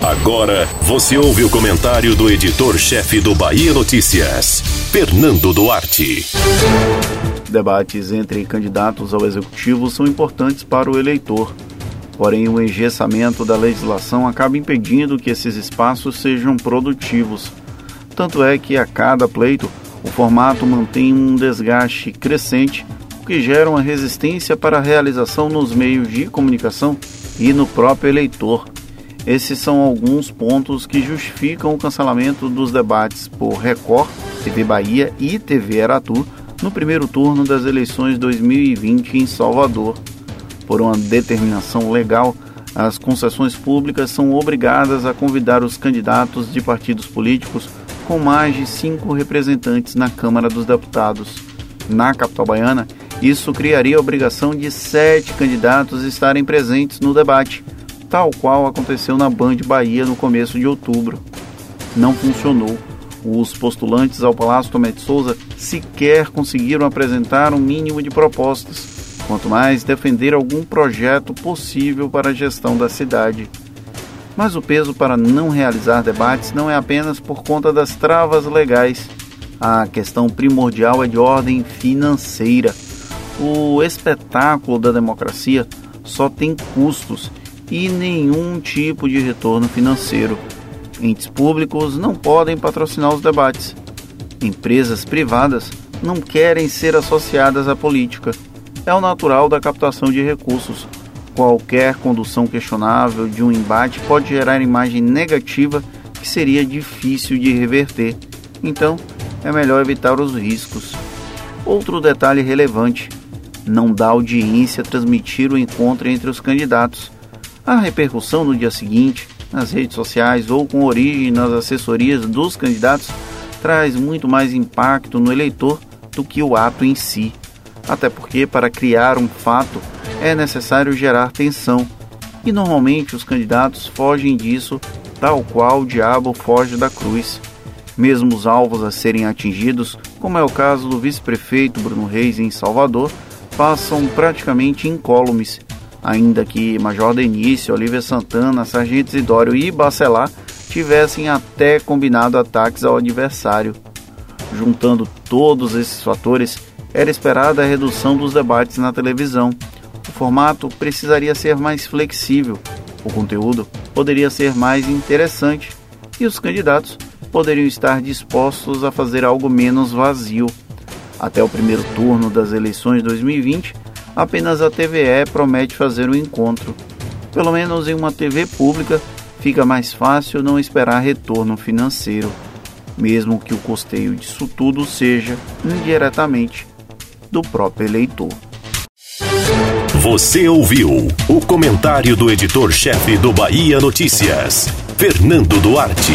Agora você ouve o comentário do editor-chefe do Bahia Notícias, Fernando Duarte. Debates entre candidatos ao executivo são importantes para o eleitor. Porém, o engessamento da legislação acaba impedindo que esses espaços sejam produtivos. Tanto é que a cada pleito, o formato mantém um desgaste crescente, o que gera uma resistência para a realização nos meios de comunicação e no próprio eleitor. Esses são alguns pontos que justificam o cancelamento dos debates por Record, TV Bahia e TV Aratu no primeiro turno das eleições 2020 em Salvador. Por uma determinação legal, as concessões públicas são obrigadas a convidar os candidatos de partidos políticos com mais de cinco representantes na Câmara dos Deputados. Na capital baiana, isso criaria a obrigação de sete candidatos estarem presentes no debate tal qual aconteceu na Band Bahia no começo de outubro. Não funcionou. Os postulantes ao Palácio Tomé de Souza sequer conseguiram apresentar um mínimo de propostas, quanto mais defender algum projeto possível para a gestão da cidade. Mas o peso para não realizar debates não é apenas por conta das travas legais. A questão primordial é de ordem financeira. O espetáculo da democracia só tem custos e nenhum tipo de retorno financeiro. Entes públicos não podem patrocinar os debates. Empresas privadas não querem ser associadas à política. É o natural da captação de recursos. Qualquer condução questionável de um embate pode gerar imagem negativa que seria difícil de reverter. Então, é melhor evitar os riscos. Outro detalhe relevante: não dá audiência transmitir o encontro entre os candidatos a repercussão no dia seguinte, nas redes sociais ou com origem nas assessorias dos candidatos, traz muito mais impacto no eleitor do que o ato em si. Até porque, para criar um fato, é necessário gerar tensão. E normalmente os candidatos fogem disso, tal qual o diabo foge da cruz. Mesmo os alvos a serem atingidos, como é o caso do vice-prefeito Bruno Reis em Salvador, passam praticamente incólumes ainda que Major Denise, Olivia Santana, Sargento Isidório e Bacelar tivessem até combinado ataques ao adversário. Juntando todos esses fatores, era esperada a redução dos debates na televisão. O formato precisaria ser mais flexível, o conteúdo poderia ser mais interessante e os candidatos poderiam estar dispostos a fazer algo menos vazio. Até o primeiro turno das eleições 2020, apenas a TVE promete fazer o um encontro. Pelo menos em uma TV pública fica mais fácil não esperar retorno financeiro, mesmo que o custeio disso tudo seja indiretamente do próprio eleitor. Você ouviu o comentário do editor-chefe do Bahia Notícias, Fernando Duarte.